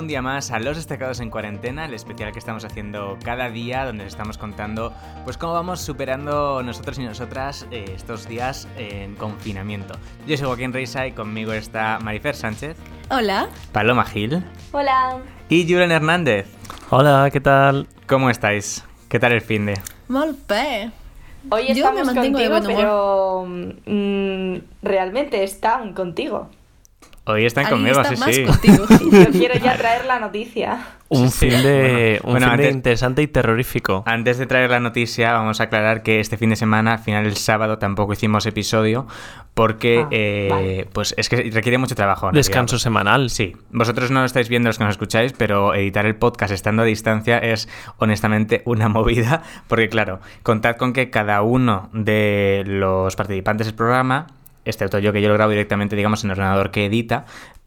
un día más a Los Destacados en Cuarentena, el especial que estamos haciendo cada día, donde les estamos contando pues cómo vamos superando nosotros y nosotras eh, estos días en confinamiento. Yo soy Joaquín Reisa y conmigo está Marifer Sánchez. Hola. Paloma Gil. Hola. Y Julen Hernández. Hola, ¿qué tal? ¿Cómo estáis? ¿Qué tal el fin de? Molpe. Hoy Yo estamos me mantengo de contigo, buen humor. pero mm, realmente están contigo. Hoy están Ahí conmigo, está sí, más sí. contigo. Yo quiero ya traer la noticia. Un Sí, fin de, bueno. un Bueno, fin de interesante y terrorífico. Antes de traer la noticia, vamos a aclarar que este fin de semana, al final el sábado, tampoco hicimos episodio porque Ah, eh, vale. pues es que requiere mucho trabajo. Descanso realidad. semanal. Sí, vosotros no lo estáis viendo los que nos escucháis, pero editar el podcast estando a distancia es honestamente una movida, porque claro, contad con que cada uno de los participantes del programa, excepto yo que yo lo grabo directamente, digamos, en el ordenador que edita,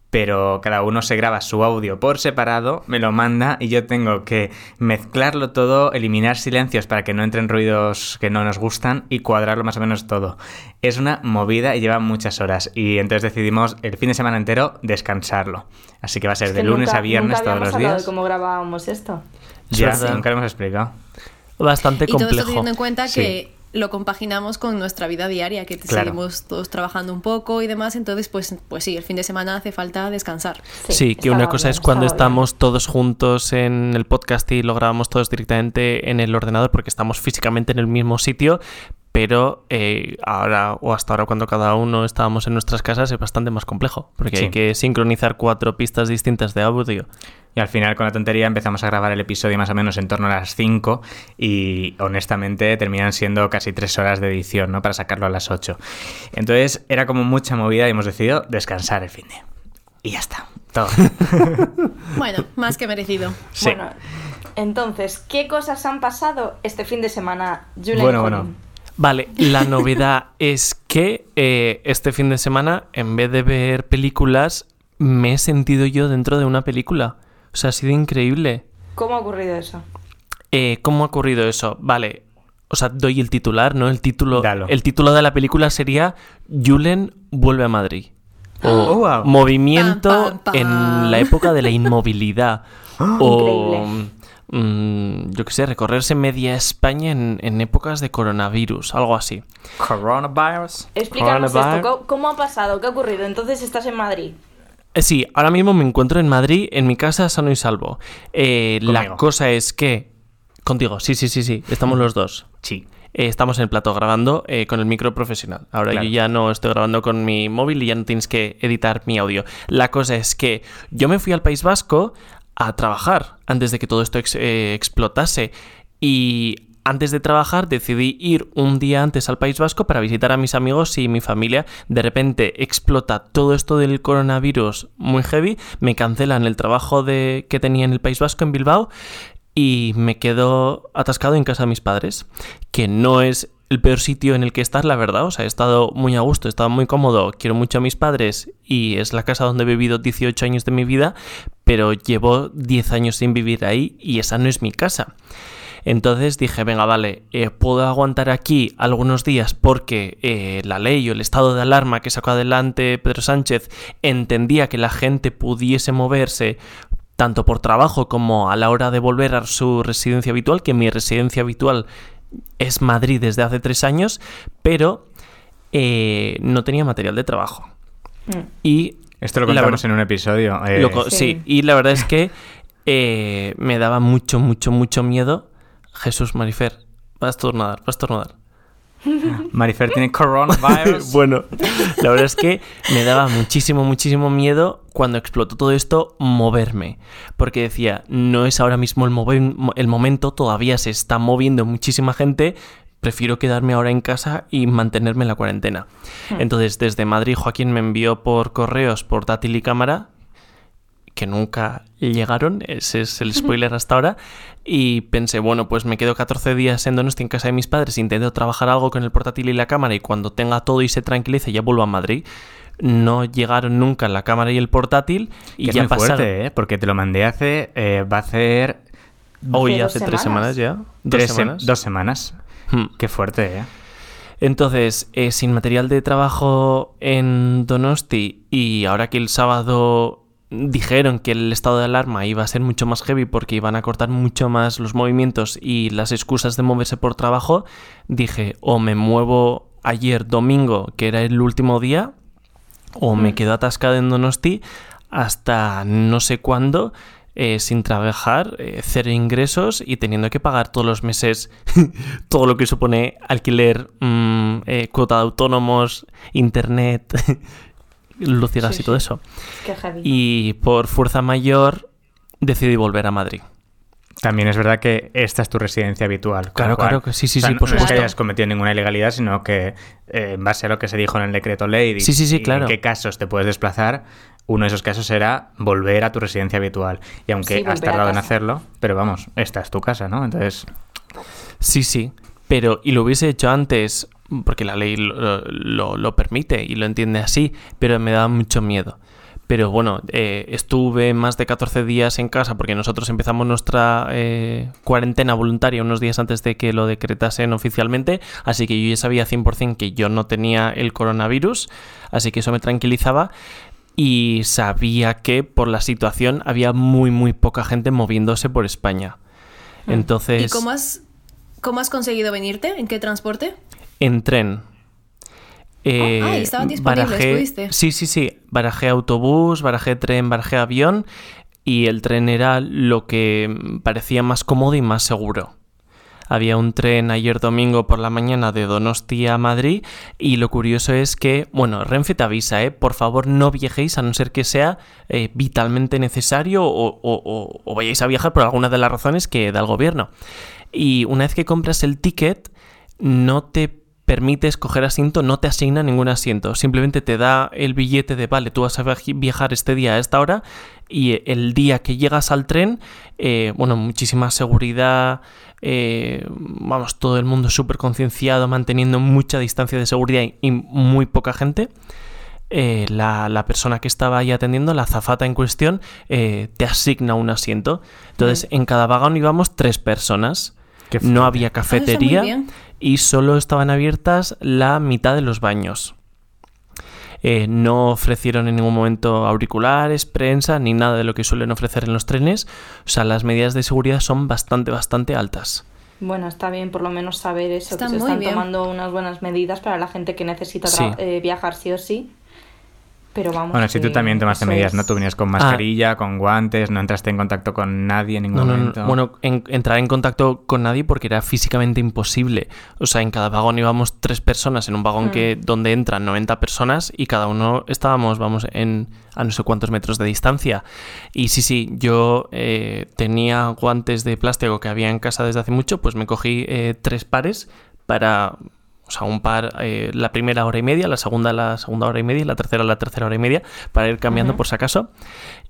pero cada uno se graba su audio por separado, me lo manda y yo tengo que mezclarlo todo, eliminar silencios para que no entren ruidos que no nos gustan y cuadrarlo más o menos todo. Es una movida y lleva muchas horas y entonces decidimos el fin de semana entero descansarlo. Así que va a ser Es de lunes nunca- a viernes nunca todos los días. de cómo grabábamos esto. Es Ya, verdad. nunca lo hemos explicado. Bastante Y todo esto complejo. teniendo en cuenta Sí. que lo compaginamos con nuestra vida diaria, que Claro. seguimos todos trabajando un poco y demás, entonces pues, pues sí, el fin de semana hace falta descansar. Sí, que una cosa bien, es cuando bien. estamos todos juntos en el podcast y lo grabamos todos directamente en el ordenador porque estamos físicamente en el mismo sitio, pero eh, ahora o hasta ahora cuando cada uno estábamos en nuestras casas es bastante más complejo porque Sí. hay que sincronizar cuatro pistas distintas de audio. Y al final con la tontería empezamos a grabar el episodio más o menos en torno a las 5 y honestamente terminan siendo casi 3 horas de edición, ¿no? Para sacarlo a las 8. Entonces era como mucha movida y hemos decidido descansar el fin de. Y ya está. Todo. Bueno, más que merecido. Sí. Bueno, entonces, ¿qué cosas han pasado este fin de semana, Julen Bueno, Colin? bueno. Vale, la novedad es que eh, este fin de semana, en vez de ver películas, me he sentido yo dentro de una película. O sea, ha sido increíble. ¿Cómo ha ocurrido eso? Eh, ¿Cómo ha ocurrido eso? Vale, o sea, doy el titular, ¿no? El título, Dalo. el título de la película sería Julen vuelve a Madrid. O Oh, wow. Movimiento Pam, pam, pam. en la época de la inmovilidad. o, Increíble. Mm, yo qué sé, recorrerse media España en, en épocas de coronavirus, algo así. Coronavirus. Explícanos Coronavirus. esto, ¿cómo, cómo ha pasado? ¿Qué ha ocurrido? Entonces estás en Madrid. Eh, Sí, ahora mismo me encuentro en Madrid, en mi casa, sano y salvo. Eh, la cosa es que... Contigo, sí, sí, sí, sí, estamos los dos. Sí. Eh, estamos en el plato grabando eh, con el micro profesional. Ahora Claro. yo ya no estoy grabando con mi móvil y ya no tienes que editar mi audio. La cosa es que yo me fui al País Vasco a trabajar antes de que todo esto eh, explotase. Y antes de trabajar decidí ir un día antes al País Vasco para visitar a mis amigos y mi familia. De repente explota todo esto del coronavirus muy heavy. Me cancelan el trabajo de, que tenía en el País Vasco en Bilbao y me quedo atascado en casa de mis padres, que no es el peor sitio en el que estar, la verdad. O sea, he estado muy a gusto, he estado muy cómodo, quiero mucho a mis padres y es la casa donde he vivido 18 años de mi vida, pero llevo 10 años sin vivir ahí y esa no es mi casa. Entonces dije, venga, vale, eh, puedo aguantar aquí algunos días porque eh, la ley o el estado de alarma que sacó adelante Pedro Sánchez entendía que la gente pudiese moverse tanto por trabajo como a la hora de volver a su residencia habitual, que mi residencia habitual es Madrid desde hace tres años, pero eh, no tenía material de trabajo. Mm. Y Esto lo contamos en un episodio. eh, lo co- Sí. sí. y la verdad es que eh, me daba mucho, mucho, mucho miedo. Jesús Marifer, vas a estornudar, vas a estornudar. Marifer tiene coronavirus. bueno, la verdad es que me daba muchísimo, muchísimo miedo cuando explotó todo esto moverme. Porque decía, no es ahora mismo el, mover- el momento, todavía se está moviendo muchísima gente. Prefiero quedarme ahora en casa y mantenerme en la cuarentena. Entonces, desde Madrid, Joaquín me envió por correos portátil y cámara, que nunca llegaron, ese es el spoiler hasta ahora, y pensé, bueno, pues me quedo 14 días en Donosti en casa de mis padres, intento trabajar algo con el portátil y la cámara y cuando tenga todo y se tranquilice ya vuelvo a Madrid. No llegaron nunca la cámara y el portátil y Que es ya muy pasaron. fuerte, ¿eh? Porque te lo mandé hace... eh, va a hacer... Hoy Hace tres semanas. ya. Dos tres semanas. dos semanas. Hmm. Qué fuerte, ¿eh? Entonces, eh, sin material de trabajo en Donosti y ahora que el sábado dijeron que el estado de alarma iba a ser mucho más heavy porque iban a cortar mucho más los movimientos y las excusas de moverse por trabajo, dije, o me muevo ayer domingo, que era el último día, o me quedo atascada en Donosti hasta no sé cuándo. eh, sin trabajar, eh, cero ingresos y teniendo que pagar todos los meses todo lo que supone alquiler, mm, eh, cuota de autónomos, internet, gas Sí, y todo eso. Qué heavy. Y por fuerza mayor decidí volver a Madrid. También es verdad que esta es tu residencia habitual. Claro, cual, claro que sí, sí, o sea, sí, no- por no es que supuesto. hayas cometido ninguna ilegalidad, sino que eh, en base a lo que se dijo en el decreto ley y- Sí, sí, sí, y claro. en qué casos te puedes desplazar, uno de esos casos era volver a tu residencia habitual. Y aunque Sí, has tardado en hacerlo, pero vamos, esta es tu casa, ¿no? Entonces, Sí, sí. Pero, y lo hubiese hecho antes, porque la ley lo, lo- lo permite y lo entiende así, pero me daba mucho miedo. Pero bueno, eh, estuve más de 14 días en casa porque nosotros empezamos nuestra eh, cuarentena voluntaria unos días antes de que lo decretasen oficialmente, así que yo ya sabía 100% que yo no tenía el coronavirus, así que eso me tranquilizaba y sabía que por la situación había muy muy poca gente moviéndose por España. Entonces, ¿Y cómo has, cómo has conseguido venirte? ¿En qué transporte? En tren. Eh, Ah, y estaban disponibles, ¿pudiste? Sí, sí, sí. Barajé autobús, barajé tren, barajé avión y el tren era lo que parecía más cómodo y más seguro. Había un tren ayer domingo por la mañana de Donostia a Madrid y lo curioso es que, bueno, Renfe te avisa, ¿eh? Por favor no viajéis a no ser que sea eh, vitalmente necesario o, o- o- o vayáis a viajar por alguna de las razones que da el gobierno. Y una vez que compras el ticket, no te permite escoger asiento, no te asigna ningún asiento. Simplemente te da el billete de, vale, tú vas a viaj- viajar este día a esta hora y el día que llegas al tren, eh, bueno, muchísima seguridad, eh, vamos, todo el mundo súper concienciado, manteniendo mucha distancia de seguridad y, y muy poca gente. Eh, la, la persona que estaba ahí atendiendo, la azafata en cuestión, eh, te asigna un asiento. Entonces, en cada vagón íbamos tres personas. No había Ah, cafetería. Y solo estaban abiertas la mitad de los baños. Eh, no ofrecieron en ningún momento auriculares, prensa, ni nada de lo que suelen ofrecer en los trenes. O sea, las medidas de seguridad son bastante, bastante altas. Bueno, está bien por lo menos saber eso, Está que se están bien. tomando unas buenas medidas para la gente que necesita Sí. eh, viajar sí o sí. Pero vamos. bueno, si tú también tomaste medidas, es- ¿no? Tú venías con mascarilla, con guantes, no entraste en contacto con nadie en ningún No, no, no. momento. Bueno, en- entrar en contacto con nadie porque era físicamente imposible. O sea, en cada vagón íbamos tres personas, en un vagón que donde entran 90 personas y cada uno estábamos, vamos, en a no sé cuántos metros de distancia. Y sí, sí, yo eh, tenía guantes de plástico que había en casa desde hace mucho, pues me cogí eh, tres pares para... O sea, un par eh, la primera hora y media, la segunda la segunda hora y media y la tercera la tercera hora y media para ir cambiando por si acaso.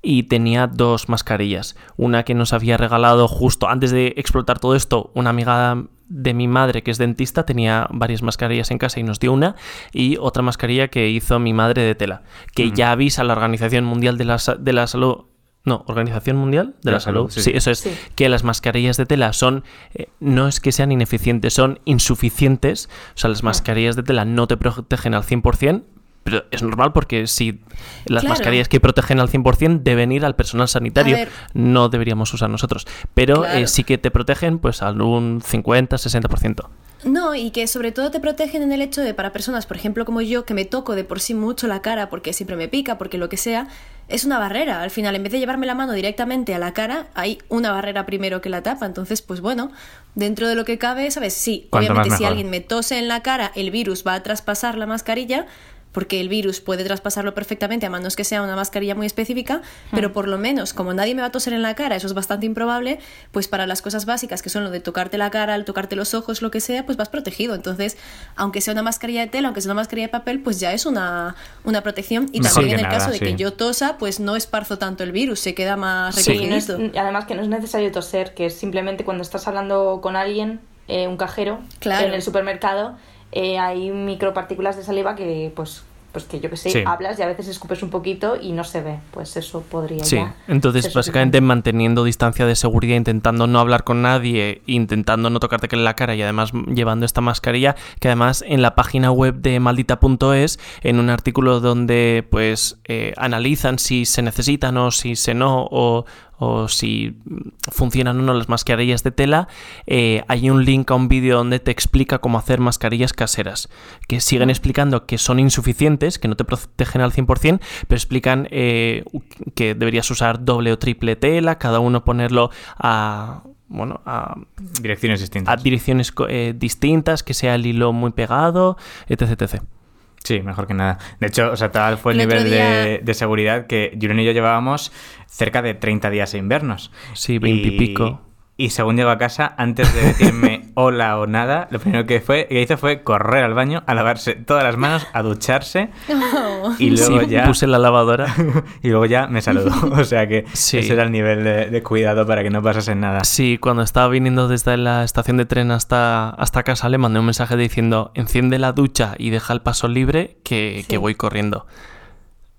Y tenía dos mascarillas. Una que nos había regalado justo antes de explotar todo esto, una amiga de mi madre que es dentista tenía varias mascarillas en casa y nos dio una. Y otra mascarilla que hizo mi madre de tela, que ya avisa a la Organización Mundial de la, de la Salud. No, Organización Mundial de la, Salud. sí, Sí, sí. eso es. Sí. Que las mascarillas de tela son. eh, no es que sean ineficientes, son insuficientes. O sea, las mascarillas de tela no te protegen al 100%. Pero es normal porque si las Claro. mascarillas que protegen al 100% deben ir al personal sanitario, no deberíamos usar nosotros. Pero Claro. eh, sí que te protegen pues al un 50-60%. No, y que sobre todo te protegen en el hecho de para personas, por ejemplo, como yo, que me toco de por sí mucho la cara porque siempre me pica, porque lo que sea, es una barrera. Al final, en vez de llevarme la mano directamente a la cara, hay una barrera primero que la tapa. Entonces, pues bueno, dentro de lo que cabe, ¿sabes? Sí, obviamente si alguien me tose en la cara, el virus va a traspasar la mascarilla, porque el virus puede traspasarlo perfectamente, a menos que sea una mascarilla muy específica, pero por lo menos, como nadie me va a toser en la cara, eso es bastante improbable, pues para las cosas básicas, que son lo de tocarte la cara, el tocarte los ojos, lo que sea, pues vas protegido. Entonces, aunque sea una mascarilla de tela, aunque sea una mascarilla de papel, pues ya es una, una protección. Y Mejor también en el nada, caso de sí. que yo tosa, pues no esparzo tanto el virus, se queda más Sí. No recogidito. y además que no es necesario toser, que es simplemente cuando estás hablando con alguien, eh, un cajero, Claro. en el supermercado, eh, hay micropartículas de saliva que pues pues que yo que sé, Sí. hablas y a veces escupes un poquito y no se ve. Pues eso podría Sí, ya entonces básicamente suficiente. manteniendo distancia de seguridad, intentando no hablar con nadie, intentando no tocarte en la cara y además llevando esta mascarilla, que además en la página web de maldita.es, en un artículo donde pues eh, analizan si se necesitan o si se no, o, o si funcionan o no las mascarillas de tela, eh, hay un link a un vídeo donde te explica cómo hacer mascarillas caseras, que siguen explicando que son insuficientes, que no te protegen al 100%, pero explican eh, que deberías usar doble o triple tela, cada uno ponerlo a... Bueno, a, Direcciones a distintas. direcciones co- eh, distintas, que sea el hilo muy pegado, etc. etc. Sí, mejor que nada. De hecho, o sea, tal fue el, nivel día- de, de seguridad que Julián y yo llevábamos cerca de 30 días sin vernos. Sí, 20 y pico. Y según llego a casa, antes de decirme hola o nada, lo primero que, fue, que hizo fue correr al baño, a lavarse todas las manos, a ducharse Oh. y luego Sí, ya... puse la lavadora. y luego ya me saludó. O sea que Sí. ese era el nivel de, de cuidado para que no pasase nada. Sí, cuando estaba viniendo desde la estación de tren hasta, hasta casa, le mandé un mensaje diciendo: enciende la ducha y deja el paso libre, que, Sí. que voy corriendo.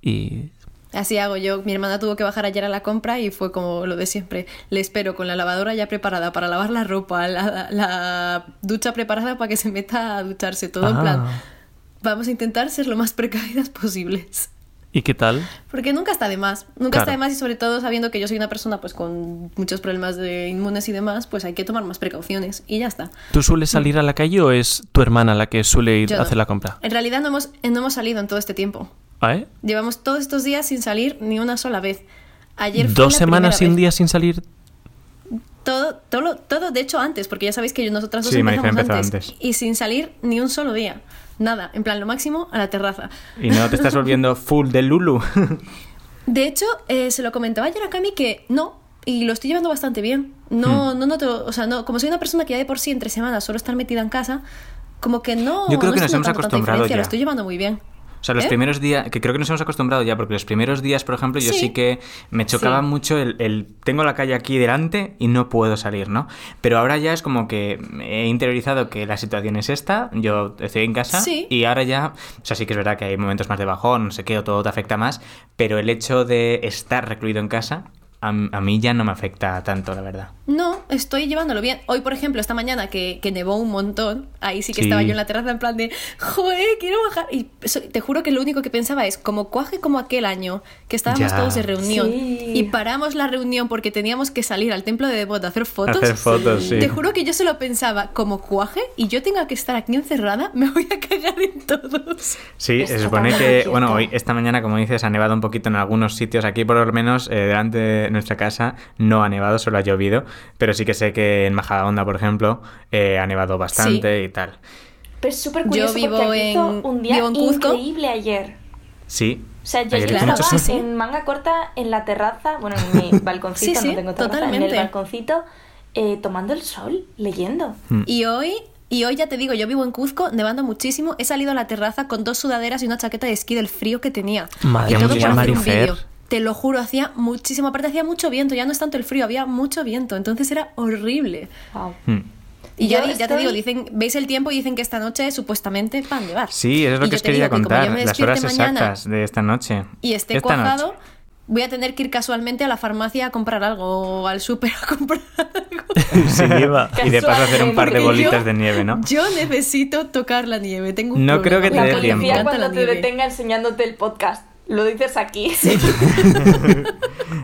Y Así hago yo. Mi hermana tuvo que bajar ayer a la compra y fue como lo de siempre. Le espero con la lavadora ya preparada para lavar la ropa, la, la ducha preparada para que se meta a ducharse. Todo en Ah. plan. Vamos a intentar ser lo más precavidas posibles. ¿Y qué tal? Porque nunca está de más. Nunca Claro. está de más y sobre todo sabiendo que yo soy una persona pues con muchos problemas de inmunes y demás, pues hay que tomar más precauciones y ya está. ¿Tú sueles salir a la calle o es tu hermana la que suele ir Yo a no. hacer la compra? En realidad no hemos, no hemos salido en todo este tiempo. ¿Ah, eh? Llevamos todos estos días sin salir ni una sola vez. Ayer fue ¿Dos la semanas y un día sin salir? Todo, todo, todo, de hecho, antes, porque ya sabéis que nosotras dos Sí, Marifer empezamos empezó antes, antes. Y sin salir ni un solo día. Nada, en plan, lo máximo a la terraza. Y no te estás volviendo full de Lulu. De hecho, eh, se lo comentaba ayer a Cami que no, y lo estoy llevando bastante bien. No, Hmm. no noto, o sea, no, como soy una persona que ya de por sí entre semanas solo estar metida en casa, como que no. Yo creo no que nos hemos acostumbrado diferencia, ya. Lo estoy llevando muy bien. O sea, los ¿Eh? primeros días, que creo que nos hemos acostumbrado ya, porque los primeros días, por ejemplo, yo sí, Sí. que me chocaba Sí. mucho el, el tengo la calle aquí delante y no puedo salir, ¿no? Pero ahora ya es como que he interiorizado que la situación es esta, yo estoy en casa Sí. y ahora ya, o sea, sí que es verdad que hay momentos más de bajón, no sé qué, o todo te afecta más, pero el hecho de estar recluido en casa, a, a mí ya no me afecta tanto, la verdad. No, estoy llevándolo bien. Hoy, por ejemplo, esta mañana que, que nevó un montón, ahí sí que Sí. estaba yo en la terraza en plan de, joder, quiero bajar. Y te juro que lo único que pensaba es, como cuaje como aquel año, que estábamos Ya. todos de reunión Sí. y paramos la reunión porque teníamos que salir al templo de Devot a hacer fotos. Hacer fotos, sí. Te juro que yo se lo pensaba, como cuaje y yo tenga que estar aquí encerrada, me voy a cagar en todos. Sí, se supone que, bueno, hoy, esta mañana, como dices, ha nevado un poquito en algunos sitios. Aquí, por lo menos, eh, delante de nuestra casa, no ha nevado, solo ha llovido. Pero sí que sé que en Majadahonda, por ejemplo, eh, ha nevado bastante y tal. Pero es súper Yo curioso vivo porque en- un día vivo en Cuzco. increíble ayer. Sí. O sea, yo mucho estaba sí, sí. en manga corta en la terraza, bueno, en mi balconcito, Sí, sí, no tengo terraza, en totalmente. el balconcito, eh, tomando el sol, leyendo. Mm. Y hoy, y hoy ya te digo, yo vivo en Cuzco, nevando muchísimo. He salido a la terraza con dos sudaderas y una chaqueta de esquí del frío que tenía. Madre y todo mía, por hacer un vídeo. Te lo juro, hacía muchísimo. Aparte, hacía mucho viento. Ya no es tanto el frío, había mucho viento. Entonces era horrible. Wow. Mm. Y Yo ya, ya te digo, dicen, veis el tiempo y dicen que esta noche supuestamente va a nevar. Sí, eso es lo Y que yo os te quería digo que como yo contar, me las despierte horas mañana exactas de esta noche. Y esté Esta cuajado, noche. voy a tener que ir casualmente a la farmacia a comprar algo o al súper a comprar algo. Lleva. Y de paso hacer un par de bolitas yo- de nieve, ¿no? Yo necesito tocar la nieve. Tengo un No creo que te problema. La dé tiempo. cuando la te detenga enseñándote el podcast. Lo dices aquí.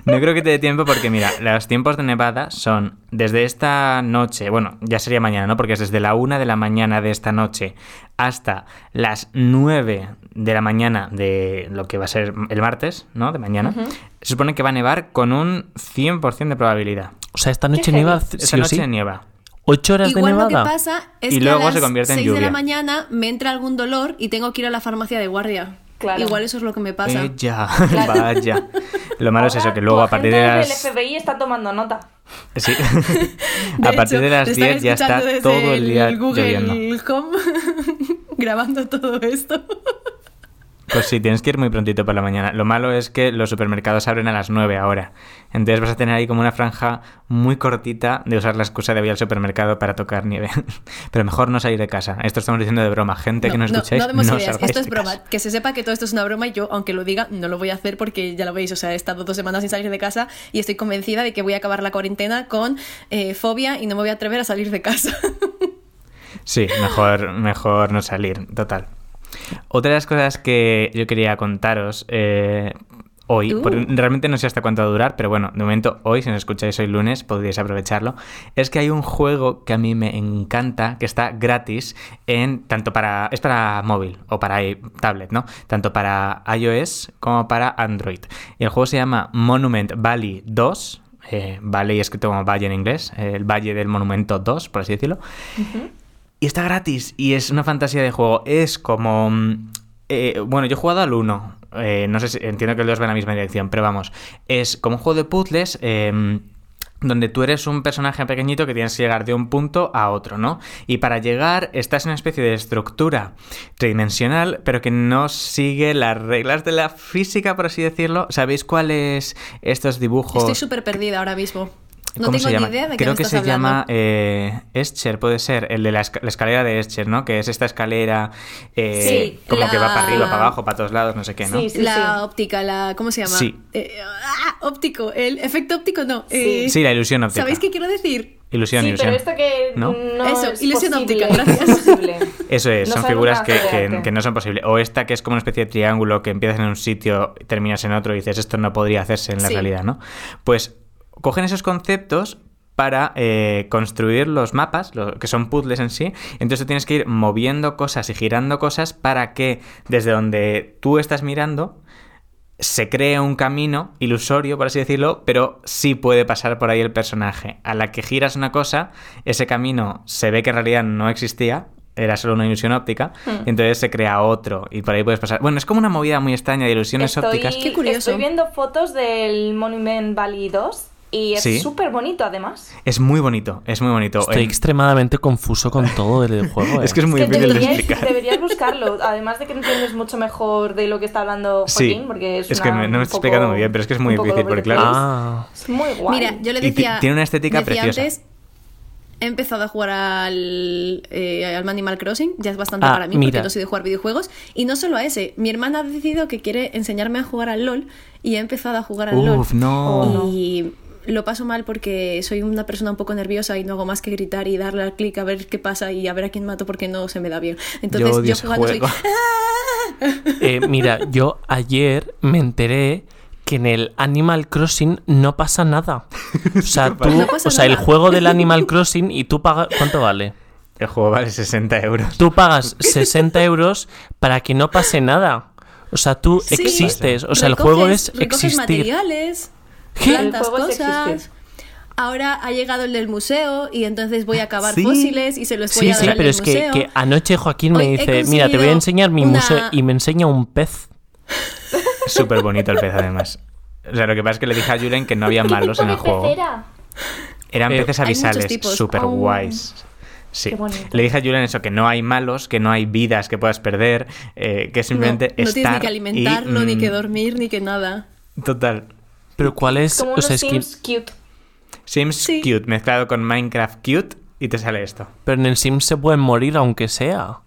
No creo que te dé tiempo porque, mira, los tiempos de nevada son desde esta noche, bueno, ya sería mañana, ¿no? Porque es desde la una de la mañana de esta noche hasta las 9 de la mañana de lo que va a ser el martes, ¿no? De mañana. Se supone que va a nevar con un 100% de probabilidad. O sea, esta noche nieva Esta sí noche sí. nieva. ¿Ocho horas Igual de lo nevada? que pasa es Y que luego a las se convierte en 6 de la mañana me entra algún dolor y tengo que ir a la farmacia de guardia. Claro. Igual eso es lo que me pasa. Eh, ya, vaya. Lo malo es eso, Ahora que luego a partir de las... del FBI está tomando nota. Sí. De a partir hecho, de las te están 10 ya está todo el día Google lloviendo. Home grabando todo esto. Pues sí, tienes que ir muy prontito por la mañana. Lo malo es que los supermercados abren a las 9 ahora. Entonces vas a tener ahí como una franja muy cortita de usar la excusa de ir al supermercado para tocar nieve. Pero mejor no salir de casa. Esto estamos diciendo de broma. Gente que no escucháis, no, demos no ideas. Esto es broma. casa. Que se sepa que todo esto es una broma y yo, aunque lo diga, no lo voy a hacer porque ya lo veis. O sea, he estado dos semanas sin salir de casa y estoy convencida de que voy a acabar la cuarentena con eh, fobia y no me voy a atrever a salir de casa. Sí, mejor, mejor no salir, total. Otra de las cosas que yo quería contaros eh, hoy, Uh. realmente no sé hasta cuánto va a durar, pero bueno, de momento hoy, si nos escucháis hoy lunes, podríais aprovecharlo, es que hay un juego que a mí me encanta, que está gratis en tanto para es para móvil o para tablet, ¿no? Tanto para iOS como para Android. Y el juego se llama Monument Valley 2. Eh, Valley escrito como valle en inglés, eh, el Valle del Monumento 2, por así decirlo. Y está gratis y es una fantasía de juego. Es como... mm, eh, bueno, yo he jugado al 1. eh, no sé si entiendo que 2 va en la misma dirección, pero vamos. Es como un juego de puzzles eh, donde tú eres un personaje pequeñito que tienes que llegar de un punto a otro, ¿no? Y para llegar estás en una especie de estructura tridimensional, pero que no sigue las reglas de la física, por así decirlo. ¿Sabéis cuáles estos dibujos? Estoy súper perdida ahora mismo. No ¿Cómo tengo se llama? ni idea de qué Creo que estás se hablando. llama eh, Escher, puede ser, el de la, esca- la escalera de Escher, ¿no? Que es esta escalera eh, Sí, como que va para arriba, para abajo, para todos lados, no sé qué, ¿no? Sí, sí. la óptica, la. ¿Cómo se llama? Sí. Eh, ah, óptico. El efecto óptico no. Sí. eh, Sí, la ilusión óptica. ¿Sabéis qué quiero decir? Ilusión, sí, ilusión. pero esto que ¿No? no, Eso, es ilusión posible, óptica, gracias. es posible. Eso es, No son figuras que, que- no son posibles. O esta que es como una especie de triángulo que empiezas en un sitio y terminas en otro y dices, esto no podría hacerse en la Sí. realidad, ¿no? Pues cogen esos conceptos para eh, construir los mapas, lo- que son puzzles en sí. Entonces tú tienes que ir moviendo cosas y girando cosas para que desde donde tú estás mirando se cree un camino ilusorio, por así decirlo, pero sí puede pasar por ahí el personaje. A la que giras una cosa, ese camino se ve que en realidad no existía, era solo una ilusión óptica, Hmm. y entonces se crea otro y por ahí puedes pasar. Bueno, es como una movida muy extraña de ilusiones Estoy, ópticas. Qué curioso. estoy viendo fotos del Monument Valley 2 y es Sí. súper bonito además. Es muy bonito, es muy bonito. Estoy En- extremadamente confuso con todo el juego. Es eh. que es muy Es que difícil de explicar. deberías buscarlo, además de que entiendes mucho mejor de lo que está hablando Sí, Joaquín, porque es, es que no me un estoy poco- explicando muy bien, pero es que es muy poco difícil, porque claro-. Ah, Es muy guay. Mira, yo le Y decía. tiene una estética decía preciosa. antes, he empezado a jugar al, eh, al Animal Crossing, ya es bastante Ah, para mí mira. porque no soy de jugar videojuegos. Y no solo a ese, mi hermana ha decidido que quiere enseñarme a jugar al LOL y he empezado a jugar al Uf, LOL. no. Oh, no. Y lo paso mal porque soy una persona un poco nerviosa y no hago más que gritar y darle al clic a ver qué pasa y a ver a quién mato porque no se me da bien. Entonces Yo yo, jugando soy... juego. eh, mira, yo ayer me enteré que en el Animal Crossing no pasa nada. O sea, tú, No pasa o sea, el juego del Animal Crossing y tú pagas... ¿Cuánto vale? El juego vale 60 euros. Tú pagas 60 euros para que no pase nada. O sea, tú Sí. existes. O sea, el Recoges- juego es existir. materiales. Plantas cosas. Ahora ha llegado el del museo y entonces voy a acabar Sí. fósiles y se los voy Sí, a dar sí, al pero es que, anoche Joaquín me Hoy dice, mira, te voy a enseñar mi una- museo y me enseña un pez. Súper bonito el pez, además. O sea, lo que pasa es que le dije a Julen que no había ¿Qué malos en el juego. pecera? Eran Eh, peces avisales, súper Oh. guays. Sí. Qué bonito. Le dije a Julen eso, que no hay malos, que no hay vidas que puedas perder, eh, que simplemente no, no estar tienes ni que y, alimentarlo, ni mm, que dormir, ni que nada. Total. Pero ¿cuál es? Como o unos sea, es que- Sims cute. Sims Sí. cute mezclado con Minecraft cute y te sale esto. pero en el Sims se pueden morir aunque sea.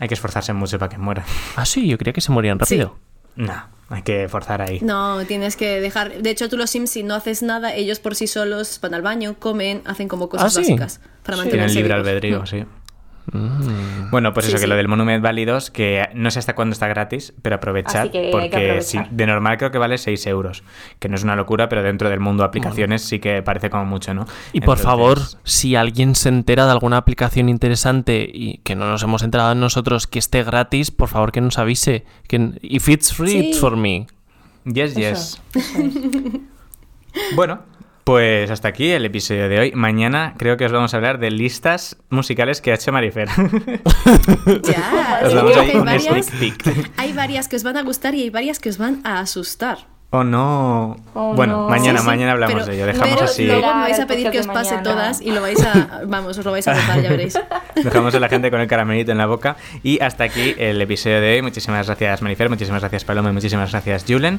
Hay que esforzarse mucho para que mueran. Ah, sí, yo creía que se morían rápido. No, hay que forzar ahí. No, tienes que dejar. De hecho, tú los Sims, si no haces nada, ellos por sí solos van al baño, comen, hacen como cosas Ah, sí. básicas para Tienen mantenerse libre vivos. albedrío, Mm. sí. Mm. Bueno, pues Sí, eso, que lo del Monument Valley 2, que no sé hasta cuándo está gratis, pero aprovechad, porque si- de normal creo que vale 6 euros, que no es una locura, pero dentro del mundo de aplicaciones sí que parece como mucho, ¿no? Y por favor, si alguien se entera de alguna aplicación interesante y que no nos hemos enterado nosotros que esté gratis, por favor que nos avise. Que, if it's free, Sí. it's for me. Yes, Eso, yes. eso es. Bueno, pues hasta aquí el episodio de hoy. Mañana creo que os vamos a hablar de listas musicales que ha hecho Marifer. Ya, os sí, damos creo ahí que hay varias, sneak peek. hay varias que os van a gustar y hay varias que os van a asustar. Oh no. Oh, bueno, no. mañana, Sí, sí, mañana hablamos pero- de ello. Dejamos pero así. luego me vais a pedir que os pase mañana. todas y lo vais a. Vamos, os lo vais a votar, ya veréis. Dejamos a la gente con el caramelito en la boca. Y hasta aquí el episodio de hoy. Muchísimas gracias, Marifer. Muchísimas gracias, Paloma. Y muchísimas gracias, Julen.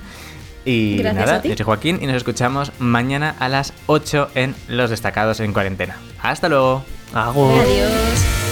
Y Gracias nada, a ti. yo soy Joaquín y nos escuchamos mañana a las 8 en Los Destacados en Cuarentena. Hasta luego. Adiós.